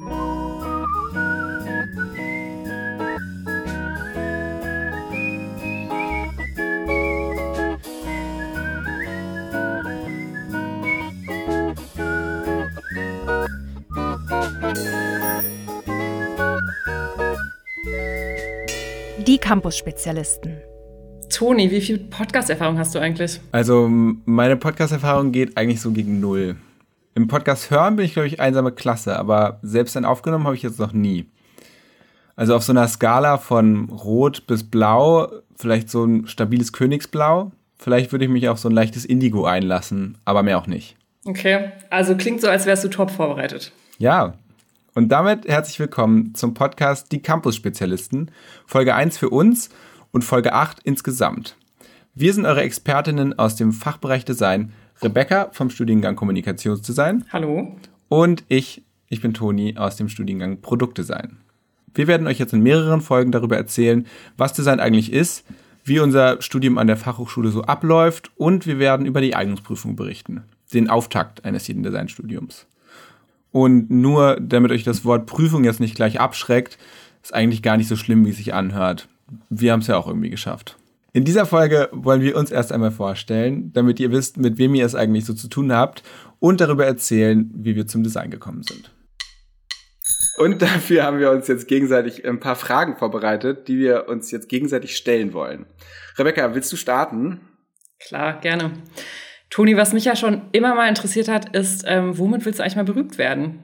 Die Campus-Spezialisten. Toni, wie viel Podcast-Erfahrung hast du eigentlich? Also meine Podcast-Erfahrung geht eigentlich so gegen null. Im Podcast hören bin ich, glaube ich, einsame Klasse, aber selbst dann aufgenommen habe ich jetzt noch nie. Also auf so einer Skala von Rot bis Blau, vielleicht so ein stabiles Königsblau. Vielleicht würde ich mich auf so ein leichtes Indigo einlassen, aber mehr auch nicht. Okay, also klingt so, als wärst du top vorbereitet. Ja, und damit herzlich willkommen zum Podcast Die Campus-Spezialisten, Folge 1 für uns und Folge 8 insgesamt. Wir sind eure Expertinnen aus dem Fachbereich Design, Rebecca vom Studiengang Kommunikationsdesign. Hallo. Und ich, ich bin Toni aus dem Studiengang Produktdesign. Wir werden euch jetzt in mehreren Folgen darüber erzählen, was Design eigentlich ist, wie unser Studium an der Fachhochschule so abläuft und wir werden über die Eignungsprüfung berichten, den Auftakt eines jeden Designstudiums. Und nur damit euch das Wort Prüfung jetzt nicht gleich abschreckt, ist eigentlich gar nicht so schlimm, wie es sich anhört. Wir haben es ja auch irgendwie geschafft. In dieser Folge wollen wir uns erst einmal vorstellen, damit ihr wisst, mit wem ihr es eigentlich so zu tun habt und darüber erzählen, wie wir zum Design gekommen sind. Und dafür haben wir uns jetzt gegenseitig ein paar Fragen vorbereitet, die wir uns jetzt gegenseitig stellen wollen. Rebecca, willst du starten? Klar, gerne. Toni, was mich ja schon immer mal interessiert hat, ist, ähm, womit willst du eigentlich mal berühmt werden?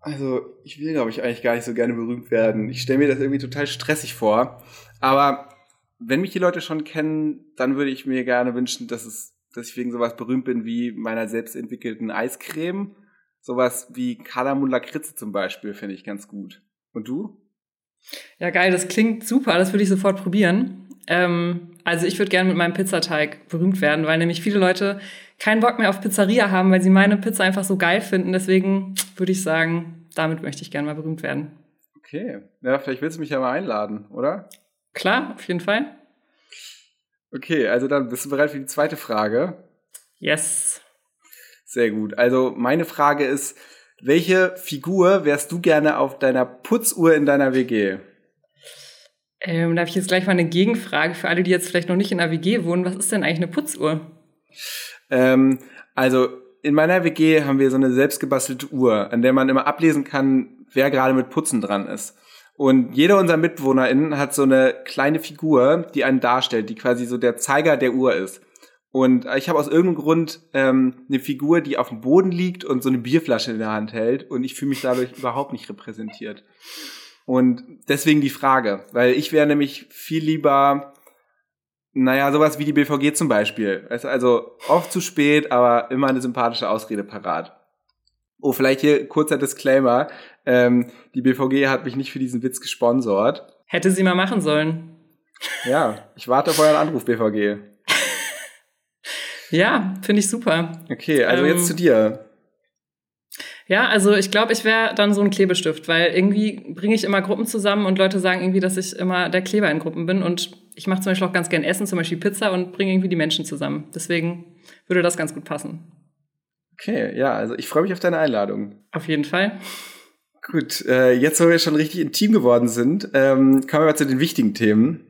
Also, ich will, glaube ich, eigentlich gar nicht so gerne berühmt werden. Ich stelle mir das irgendwie total stressig vor. Aber wenn mich die Leute schon kennen, dann würde ich mir gerne wünschen, dass es, dass ich wegen sowas berühmt bin wie meiner selbst entwickelten Eiscreme. Sowas wie Kalamun Lakritze zum Beispiel finde ich ganz gut. Und du? Ja, geil, das klingt super, das würde ich sofort probieren. Ähm, also ich würde gerne mit meinem Pizzateig berühmt werden, weil nämlich viele Leute keinen Bock mehr auf Pizzeria haben, weil sie meine Pizza einfach so geil finden. Deswegen würde ich sagen, damit möchte ich gerne mal berühmt werden. Okay. Ja, vielleicht willst du mich ja mal einladen, oder? Klar, auf jeden Fall. Okay, also dann bist du bereit für die zweite Frage? Yes. Sehr gut. Also meine Frage ist, welche Figur wärst du gerne auf deiner Putzuhr in deiner WG? Ähm, da habe ich jetzt gleich mal eine Gegenfrage für alle, die jetzt vielleicht noch nicht in der WG wohnen. Was ist denn eigentlich eine Putzuhr? Ähm, also in meiner WG haben wir so eine selbstgebastelte Uhr, an der man immer ablesen kann, wer gerade mit Putzen dran ist. Und jeder unserer MitbewohnerInnen hat so eine kleine Figur, die einen darstellt, die quasi so der Zeiger der Uhr ist. Und ich habe aus irgendeinem Grund ähm, eine Figur, die auf dem Boden liegt und so eine Bierflasche in der Hand hält. Und ich fühle mich dadurch überhaupt nicht repräsentiert. Und deswegen die Frage, weil ich wäre nämlich viel lieber, naja, sowas wie die BVG zum Beispiel. Also oft zu spät, aber immer eine sympathische Ausrede parat. Oh, vielleicht hier kurzer Disclaimer. Ähm, die BVG hat mich nicht für diesen Witz gesponsort. Hätte sie mal machen sollen. Ja, ich warte auf euren Anruf, BVG. ja, finde ich super. Okay, also ähm, jetzt zu dir. Ja, also ich glaube, ich wäre dann so ein Klebestift, weil irgendwie bringe ich immer Gruppen zusammen und Leute sagen irgendwie, dass ich immer der Kleber in Gruppen bin und ich mache zum Beispiel auch ganz gern Essen, zum Beispiel Pizza und bringe irgendwie die Menschen zusammen. Deswegen würde das ganz gut passen. Okay, ja, also ich freue mich auf deine Einladung. Auf jeden Fall. Gut, äh, jetzt, wo wir schon richtig intim geworden sind, ähm, kommen wir mal zu den wichtigen Themen.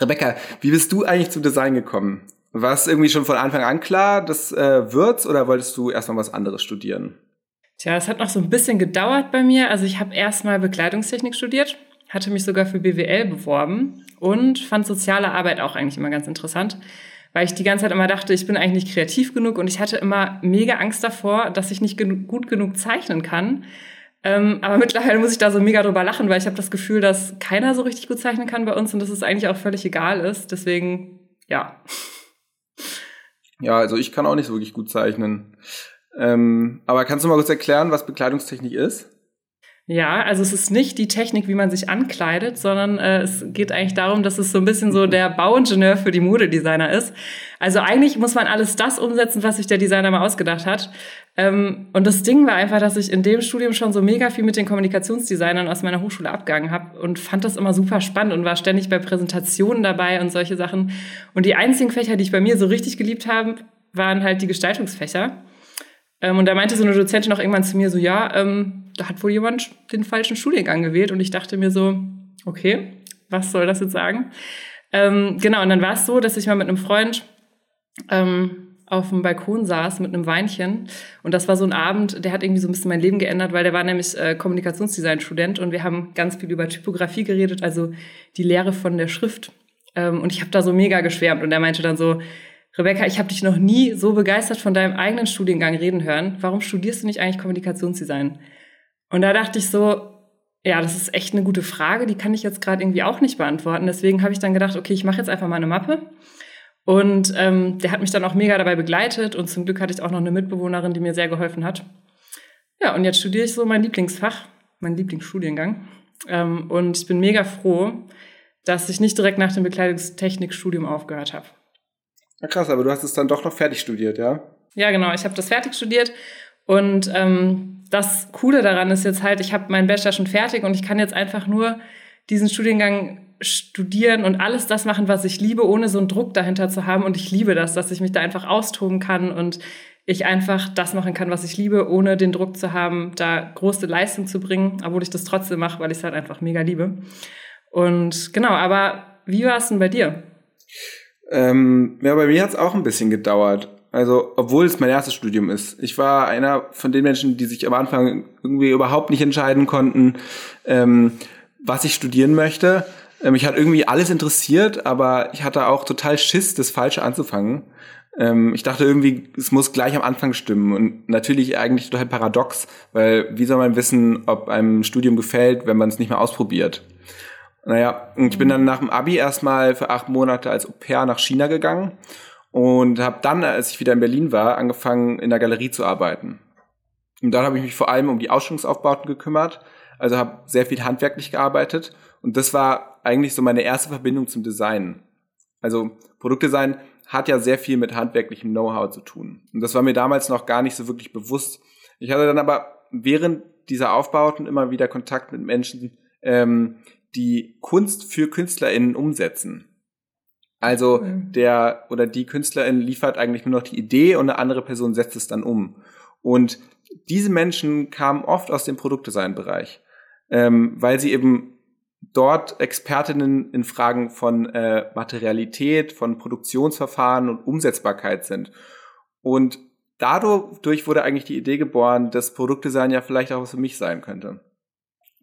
Rebecca, wie bist du eigentlich zum Design gekommen? War es irgendwie schon von Anfang an klar, das äh, wird's oder wolltest du erstmal was anderes studieren? Tja, es hat noch so ein bisschen gedauert bei mir. Also ich habe erstmal Bekleidungstechnik studiert, hatte mich sogar für BWL beworben und fand soziale Arbeit auch eigentlich immer ganz interessant, weil ich die ganze Zeit immer dachte, ich bin eigentlich nicht kreativ genug und ich hatte immer mega Angst davor, dass ich nicht genu gut genug zeichnen kann. Ähm, aber mittlerweile muss ich da so mega drüber lachen, weil ich habe das Gefühl, dass keiner so richtig gut zeichnen kann bei uns und dass es eigentlich auch völlig egal ist. Deswegen, ja. Ja, also ich kann auch nicht so wirklich gut zeichnen. Ähm, aber kannst du mal kurz erklären, was Bekleidungstechnik ist? Ja, also es ist nicht die Technik, wie man sich ankleidet, sondern äh, es geht eigentlich darum, dass es so ein bisschen so der Bauingenieur für die Modedesigner ist. Also eigentlich muss man alles das umsetzen, was sich der Designer mal ausgedacht hat. Ähm, und das Ding war einfach, dass ich in dem Studium schon so mega viel mit den Kommunikationsdesignern aus meiner Hochschule abgegangen habe und fand das immer super spannend und war ständig bei Präsentationen dabei und solche Sachen. Und die einzigen Fächer, die ich bei mir so richtig geliebt habe, waren halt die Gestaltungsfächer. Ähm, und da meinte so eine Dozentin auch irgendwann zu mir so, ja, ähm, da hat wohl jemand den falschen Studiengang gewählt. Und ich dachte mir so, okay, was soll das jetzt sagen? Ähm, genau, und dann war es so, dass ich mal mit einem Freund ähm, auf dem Balkon saß mit einem Weinchen. Und das war so ein Abend, der hat irgendwie so ein bisschen mein Leben geändert, weil der war nämlich äh, Kommunikationsdesign-Student und wir haben ganz viel über Typografie geredet, also die Lehre von der Schrift. Ähm, und ich habe da so mega geschwärmt und er meinte dann so, Rebecca, ich habe dich noch nie so begeistert von deinem eigenen Studiengang reden hören. Warum studierst du nicht eigentlich Kommunikationsdesign? Und da dachte ich so, ja, das ist echt eine gute Frage, die kann ich jetzt gerade irgendwie auch nicht beantworten. Deswegen habe ich dann gedacht, okay, ich mache jetzt einfach mal eine Mappe und ähm, der hat mich dann auch mega dabei begleitet und zum Glück hatte ich auch noch eine Mitbewohnerin, die mir sehr geholfen hat. Ja, und jetzt studiere ich so mein Lieblingsfach, mein Lieblingsstudiengang. Ähm, und ich bin mega froh, dass ich nicht direkt nach dem Bekleidungstechnikstudium aufgehört habe. Ja, krass, aber du hast es dann doch noch fertig studiert, ja? Ja, genau. Ich habe das fertig studiert und ähm, das Coole daran ist jetzt halt, ich habe meinen Bachelor schon fertig und ich kann jetzt einfach nur diesen Studiengang studieren und alles das machen, was ich liebe, ohne so einen Druck dahinter zu haben. Und ich liebe das, dass ich mich da einfach austoben kann und ich einfach das machen kann, was ich liebe, ohne den Druck zu haben, da große Leistung zu bringen, obwohl ich das trotzdem mache, weil ich es halt einfach mega liebe. Und genau, aber wie war es denn bei dir? Ähm, ja, bei mir hat es auch ein bisschen gedauert. Also, obwohl es mein erstes Studium ist. Ich war einer von den Menschen, die sich am Anfang irgendwie überhaupt nicht entscheiden konnten, ähm, was ich studieren möchte. Äh, mich hat irgendwie alles interessiert, aber ich hatte auch total Schiss, das Falsche anzufangen. Ähm, ich dachte irgendwie, es muss gleich am Anfang stimmen. Und natürlich eigentlich total paradox, weil wie soll man wissen, ob einem Studium gefällt, wenn man es nicht mehr ausprobiert? Naja, ich bin dann nach dem Abi erstmal für acht Monate als Au pair nach China gegangen und habe dann, als ich wieder in Berlin war, angefangen in der Galerie zu arbeiten. Und dann habe ich mich vor allem um die Ausstellungsaufbauten gekümmert, also habe sehr viel handwerklich gearbeitet und das war eigentlich so meine erste Verbindung zum Design. Also Produktdesign hat ja sehr viel mit handwerklichem Know-how zu tun. Und das war mir damals noch gar nicht so wirklich bewusst. Ich hatte dann aber während dieser Aufbauten immer wieder Kontakt mit Menschen, ähm, die Kunst für KünstlerInnen umsetzen. Also der oder die Künstlerin liefert eigentlich nur noch die Idee und eine andere Person setzt es dann um. Und diese Menschen kamen oft aus dem Produktdesign-Bereich, ähm, weil sie eben dort Expertinnen in Fragen von äh, Materialität, von Produktionsverfahren und Umsetzbarkeit sind. Und dadurch wurde eigentlich die Idee geboren, dass Produktdesign ja vielleicht auch was für mich sein könnte.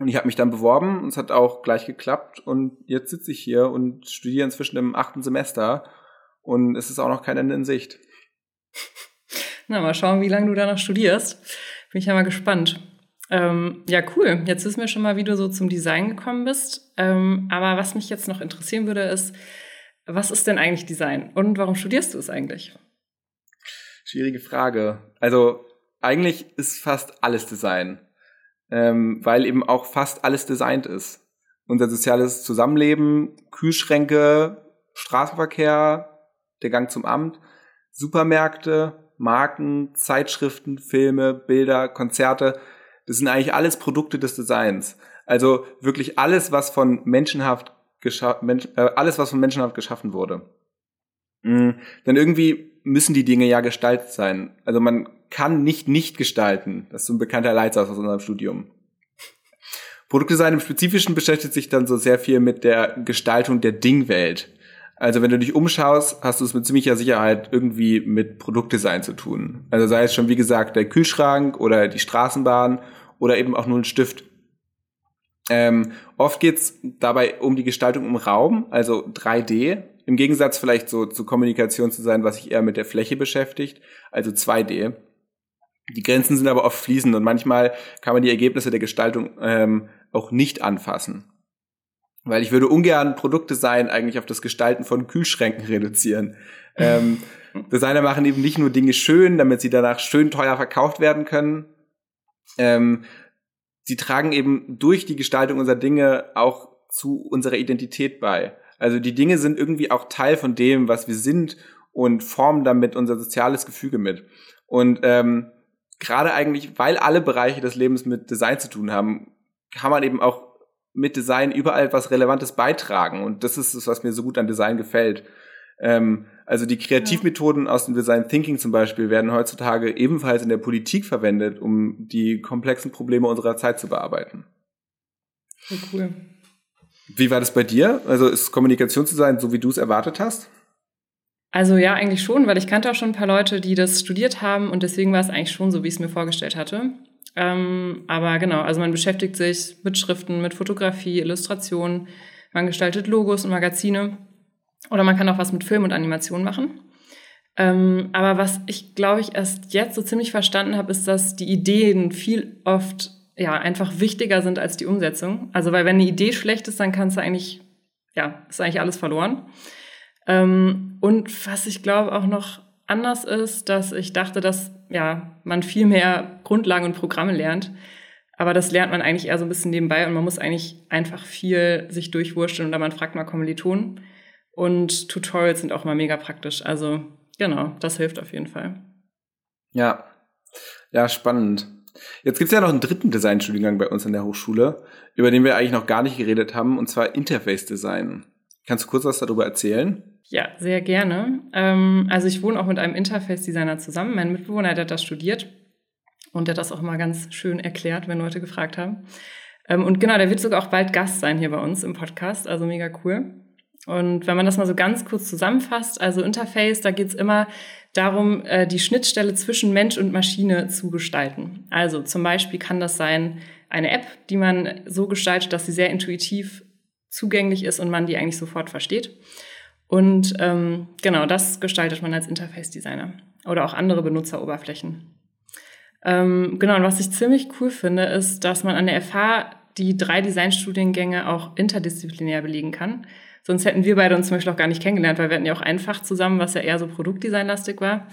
Und ich habe mich dann beworben und es hat auch gleich geklappt und jetzt sitze ich hier und studiere inzwischen im achten Semester und es ist auch noch kein Ende in Sicht. Na, mal schauen, wie lange du da noch studierst. Bin ich ja mal gespannt. Ähm, ja, cool. Jetzt wissen wir schon mal, wie du so zum Design gekommen bist. Ähm, aber was mich jetzt noch interessieren würde, ist, was ist denn eigentlich Design und warum studierst du es eigentlich? Schwierige Frage. Also eigentlich ist fast alles Design, ähm, weil eben auch fast alles designt ist. Unser soziales Zusammenleben, Kühlschränke, Straßenverkehr, der Gang zum Amt, Supermärkte, Marken, Zeitschriften, Filme, Bilder, Konzerte – das sind eigentlich alles Produkte des Designs. Also wirklich alles, was von menschenhaft Mensch, äh, alles, was von menschenhaft geschaffen wurde. Mhm. Denn irgendwie müssen die Dinge ja gestaltet sein. Also man kann nicht nicht gestalten. Das ist so ein bekannter Leitsatz aus unserem Studium. Produktdesign im Spezifischen beschäftigt sich dann so sehr viel mit der Gestaltung der Dingwelt. Also wenn du dich umschaust, hast du es mit ziemlicher Sicherheit irgendwie mit Produktdesign zu tun. Also sei es schon, wie gesagt, der Kühlschrank oder die Straßenbahn oder eben auch nur ein Stift. Ähm, oft geht's dabei um die Gestaltung im Raum, also 3D. Im Gegensatz vielleicht so zu Kommunikation zu sein, was sich eher mit der Fläche beschäftigt, also 2D. Die Grenzen sind aber oft fließend und manchmal kann man die Ergebnisse der Gestaltung ähm, auch nicht anfassen. Weil ich würde ungern Produktdesign eigentlich auf das Gestalten von Kühlschränken reduzieren. ähm, Designer machen eben nicht nur Dinge schön, damit sie danach schön teuer verkauft werden können, ähm, sie tragen eben durch die Gestaltung unserer Dinge auch zu unserer Identität bei. Also die Dinge sind irgendwie auch Teil von dem, was wir sind und formen damit unser soziales Gefüge mit. Und ähm, gerade eigentlich, weil alle Bereiche des Lebens mit Design zu tun haben, kann man eben auch mit Design überall etwas Relevantes beitragen. Und das ist es, was mir so gut an Design gefällt. Ähm, also die Kreativmethoden aus dem Design Thinking zum Beispiel werden heutzutage ebenfalls in der Politik verwendet, um die komplexen Probleme unserer Zeit zu bearbeiten. Oh, cool. Wie war das bei dir? Also ist Kommunikationsdesign so, wie du es erwartet hast? Also ja, eigentlich schon, weil ich kannte auch schon ein paar Leute, die das studiert haben und deswegen war es eigentlich schon so, wie ich es mir vorgestellt hatte. Ähm, aber genau, also man beschäftigt sich mit Schriften, mit Fotografie, Illustration, man gestaltet Logos und Magazine oder man kann auch was mit Film und Animation machen. Ähm, aber was ich, glaube ich, erst jetzt so ziemlich verstanden habe, ist, dass die Ideen viel oft ja einfach wichtiger sind als die Umsetzung. Also weil wenn eine Idee schlecht ist, dann kannst du eigentlich, ja, ist eigentlich alles verloren. Ähm, und was ich glaube auch noch anders ist, dass ich dachte, dass ja, man viel mehr Grundlagen und Programme lernt. Aber das lernt man eigentlich eher so ein bisschen nebenbei und man muss eigentlich einfach viel sich durchwurschteln oder man fragt mal Kommilitonen. Und Tutorials sind auch mal mega praktisch. Also genau, das hilft auf jeden Fall. Ja, ja, spannend. Jetzt gibt es ja noch einen dritten Designstudiengang bei uns an der Hochschule, über den wir eigentlich noch gar nicht geredet haben, und zwar Interface Design. Kannst du kurz was darüber erzählen? Ja, sehr gerne. Ähm, also ich wohne auch mit einem Interface-Designer zusammen. Mein Mitbewohner, der hat das studiert und der das auch mal ganz schön erklärt, wenn Leute gefragt haben. Ähm, und genau, der wird sogar auch bald Gast sein hier bei uns im Podcast, also mega cool. Und wenn man das mal so ganz kurz zusammenfasst, also Interface, da geht's immer darum, äh, die Schnittstelle zwischen Mensch und Maschine zu gestalten. Also zum Beispiel kann das sein eine App, die man so gestaltet, dass sie sehr intuitiv zugänglich ist und man die eigentlich sofort versteht. Und ähm, genau, das gestaltet man als Interface-Designer oder auch andere Benutzeroberflächen. Ähm, genau, und was ich ziemlich cool finde, ist, dass man an der FH die drei Designstudiengänge auch interdisziplinär belegen kann. Sonst hätten wir beide uns zum Beispiel auch gar nicht kennengelernt, weil wir hatten ja auch ein Fach zusammen, was ja eher so Produktdesignlastig war.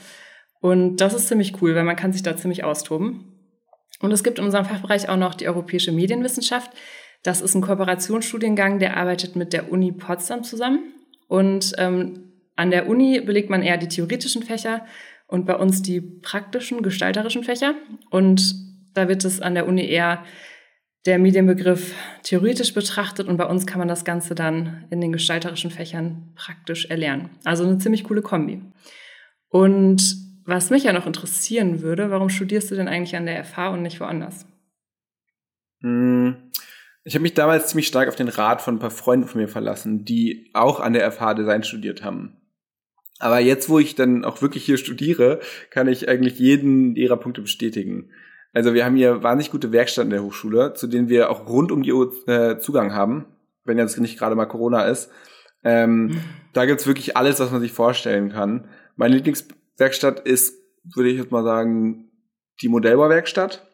Und das ist ziemlich cool, weil man kann sich da ziemlich austoben. Und es gibt in unserem Fachbereich auch noch die europäische Medienwissenschaft. Das ist ein Kooperationsstudiengang, der arbeitet mit der Uni Potsdam zusammen. Und ähm, an der Uni belegt man eher die theoretischen Fächer und bei uns die praktischen, gestalterischen Fächer. Und da wird es an der Uni eher der Medienbegriff theoretisch betrachtet und bei uns kann man das Ganze dann in den gestalterischen Fächern praktisch erlernen. Also eine ziemlich coole Kombi. Und was mich ja noch interessieren würde, warum studierst du denn eigentlich an der FH und nicht woanders? Hm, ich habe mich damals ziemlich stark auf den Rat von ein paar Freunden von mir verlassen, die auch an der FH Design studiert haben. Aber jetzt, wo ich dann auch wirklich hier studiere, kann ich eigentlich jeden ihrer Punkte bestätigen. Also wir haben hier wahnsinnig gute Werkstätten der Hochschule, zu denen wir auch rund um die Uhr äh, Zugang haben, wenn jetzt nicht gerade mal Corona ist. Ähm, mhm. Da gibt's wirklich alles, was man sich vorstellen kann. Meine Lieblingswerkstatt ist, würde ich jetzt mal sagen, die Modellbauwerkstatt.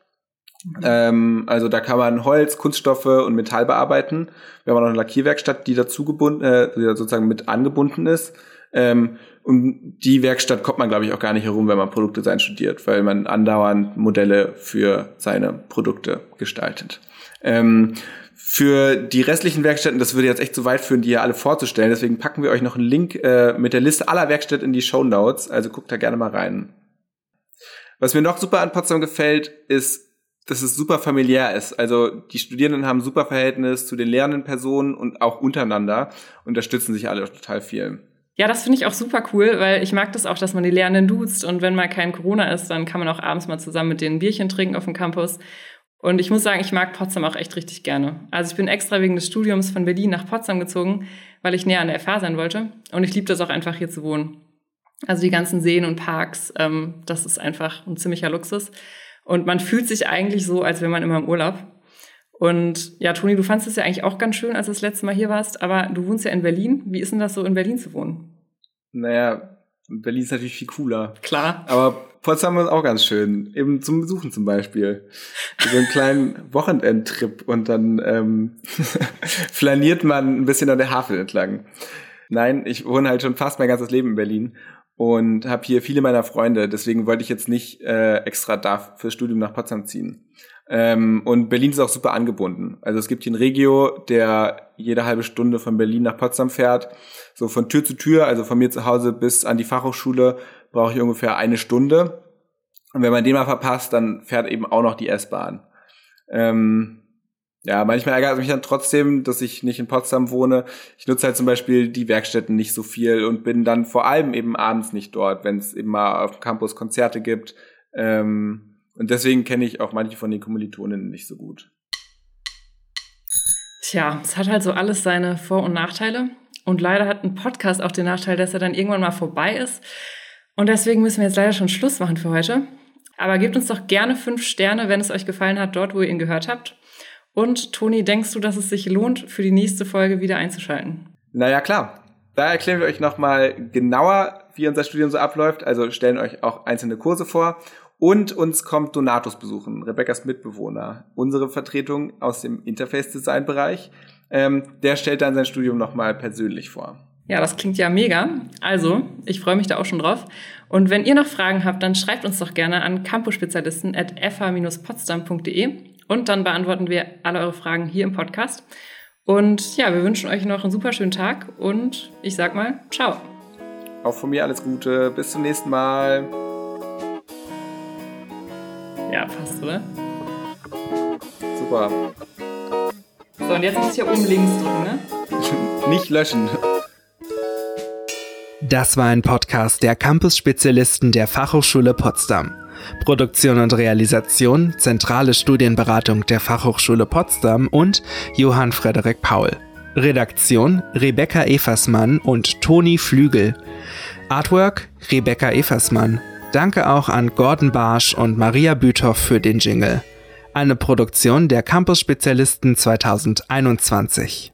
Mhm. Ähm, also da kann man Holz, Kunststoffe und Metall bearbeiten. Wir haben auch eine Lackierwerkstatt, die dazu gebunden, äh, die sozusagen mit angebunden ist. Ähm, und die Werkstatt kommt man, glaube ich, auch gar nicht herum, wenn man Produktdesign studiert, weil man andauernd Modelle für seine Produkte gestaltet. Ähm, für die restlichen Werkstätten, das würde jetzt echt zu weit führen, die hier alle vorzustellen. Deswegen packen wir euch noch einen Link äh, mit der Liste aller Werkstätten in die Show Notes. Also guckt da gerne mal rein. Was mir noch super an Potsdam gefällt, ist, dass es super familiär ist. Also die Studierenden haben super Verhältnis zu den lehrenden Personen und auch untereinander, unterstützen sich alle total viel. Ja, das finde ich auch super cool, weil ich mag das auch, dass man die Lehrenden duzt und wenn mal kein Corona ist, dann kann man auch abends mal zusammen mit denen Bierchen trinken auf dem Campus. Und ich muss sagen, ich mag Potsdam auch echt richtig gerne. Also ich bin extra wegen des Studiums von Berlin nach Potsdam gezogen, weil ich näher an der FH sein wollte. Und ich liebe das auch einfach hier zu wohnen. Also die ganzen Seen und Parks, ähm, das ist einfach ein ziemlicher Luxus. Und man fühlt sich eigentlich so, als wäre man immer im Urlaub. Und ja, Toni, du fandest es ja eigentlich auch ganz schön, als du das letzte Mal hier warst, aber du wohnst ja in Berlin. Wie ist denn das so, in Berlin zu wohnen? Naja, Berlin ist natürlich viel cooler. Klar. Aber Potsdam ist auch ganz schön. Eben zum Besuchen zum Beispiel. So einen kleinen Wochenendtrip und dann ähm, flaniert man ein bisschen an der Havel entlang. Nein, ich wohne halt schon fast mein ganzes Leben in Berlin und habe hier viele meiner Freunde. Deswegen wollte ich jetzt nicht äh, extra da fürs Studium nach Potsdam ziehen. Ähm, und Berlin ist auch super angebunden. Also es gibt hier einen Regio, der jede halbe Stunde von Berlin nach Potsdam fährt. So von Tür zu Tür, also von mir zu Hause bis an die Fachhochschule, brauche ich ungefähr eine Stunde. Und wenn man den mal verpasst, dann fährt eben auch noch die S-Bahn. Ähm, Ja, manchmal ärgert mich dann trotzdem, dass ich nicht in Potsdam wohne. Ich nutze halt zum Beispiel die Werkstätten nicht so viel und bin dann vor allem eben abends nicht dort, wenn es eben mal auf dem Campus Konzerte gibt. Ähm, und deswegen kenne ich auch manche von den Kommilitoninnen nicht so gut. Tja, es hat halt so alles seine Vor- und Nachteile. Und leider hat ein Podcast auch den Nachteil, dass er dann irgendwann mal vorbei ist. Und deswegen müssen wir jetzt leider schon Schluss machen für heute. Aber gebt uns doch gerne fünf Sterne, wenn es euch gefallen hat, dort, wo ihr ihn gehört habt. Und Toni, denkst du, dass es sich lohnt, für die nächste Folge wieder einzuschalten? Naja, klar. Da erklären wir euch nochmal genauer, wie unser Studium so abläuft. Also stellen euch auch einzelne Kurse vor. Und uns kommt Donatus besuchen, Rebecca's Mitbewohner, unsere Vertretung aus dem Interface-Design-Bereich. Ähm, der stellt dann sein Studium nochmal persönlich vor. Ja, das klingt ja mega. Also, ich freue mich da auch schon drauf. Und wenn ihr noch Fragen habt, dann schreibt uns doch gerne an campuspezialisten.fa-potsdam.de und dann beantworten wir alle eure Fragen hier im Podcast. Und ja, wir wünschen euch noch einen super schönen Tag und ich sag mal, ciao. Auch von mir alles Gute. Bis zum nächsten Mal. Ja, passt, oder? Super. So, und jetzt muss ich hier oben links drücken, ne? Nicht löschen. Das war ein Podcast der Campus-Spezialisten der Fachhochschule Potsdam. Produktion und Realisation, zentrale Studienberatung der Fachhochschule Potsdam und Johann Frederik Paul. Redaktion Rebecca Eversmann und Toni Flügel. Artwork Rebecca Eversmann. Danke auch an Gordon Barsch und Maria Büthoff für den Jingle. Eine Produktion der Campus Spezialisten 2021.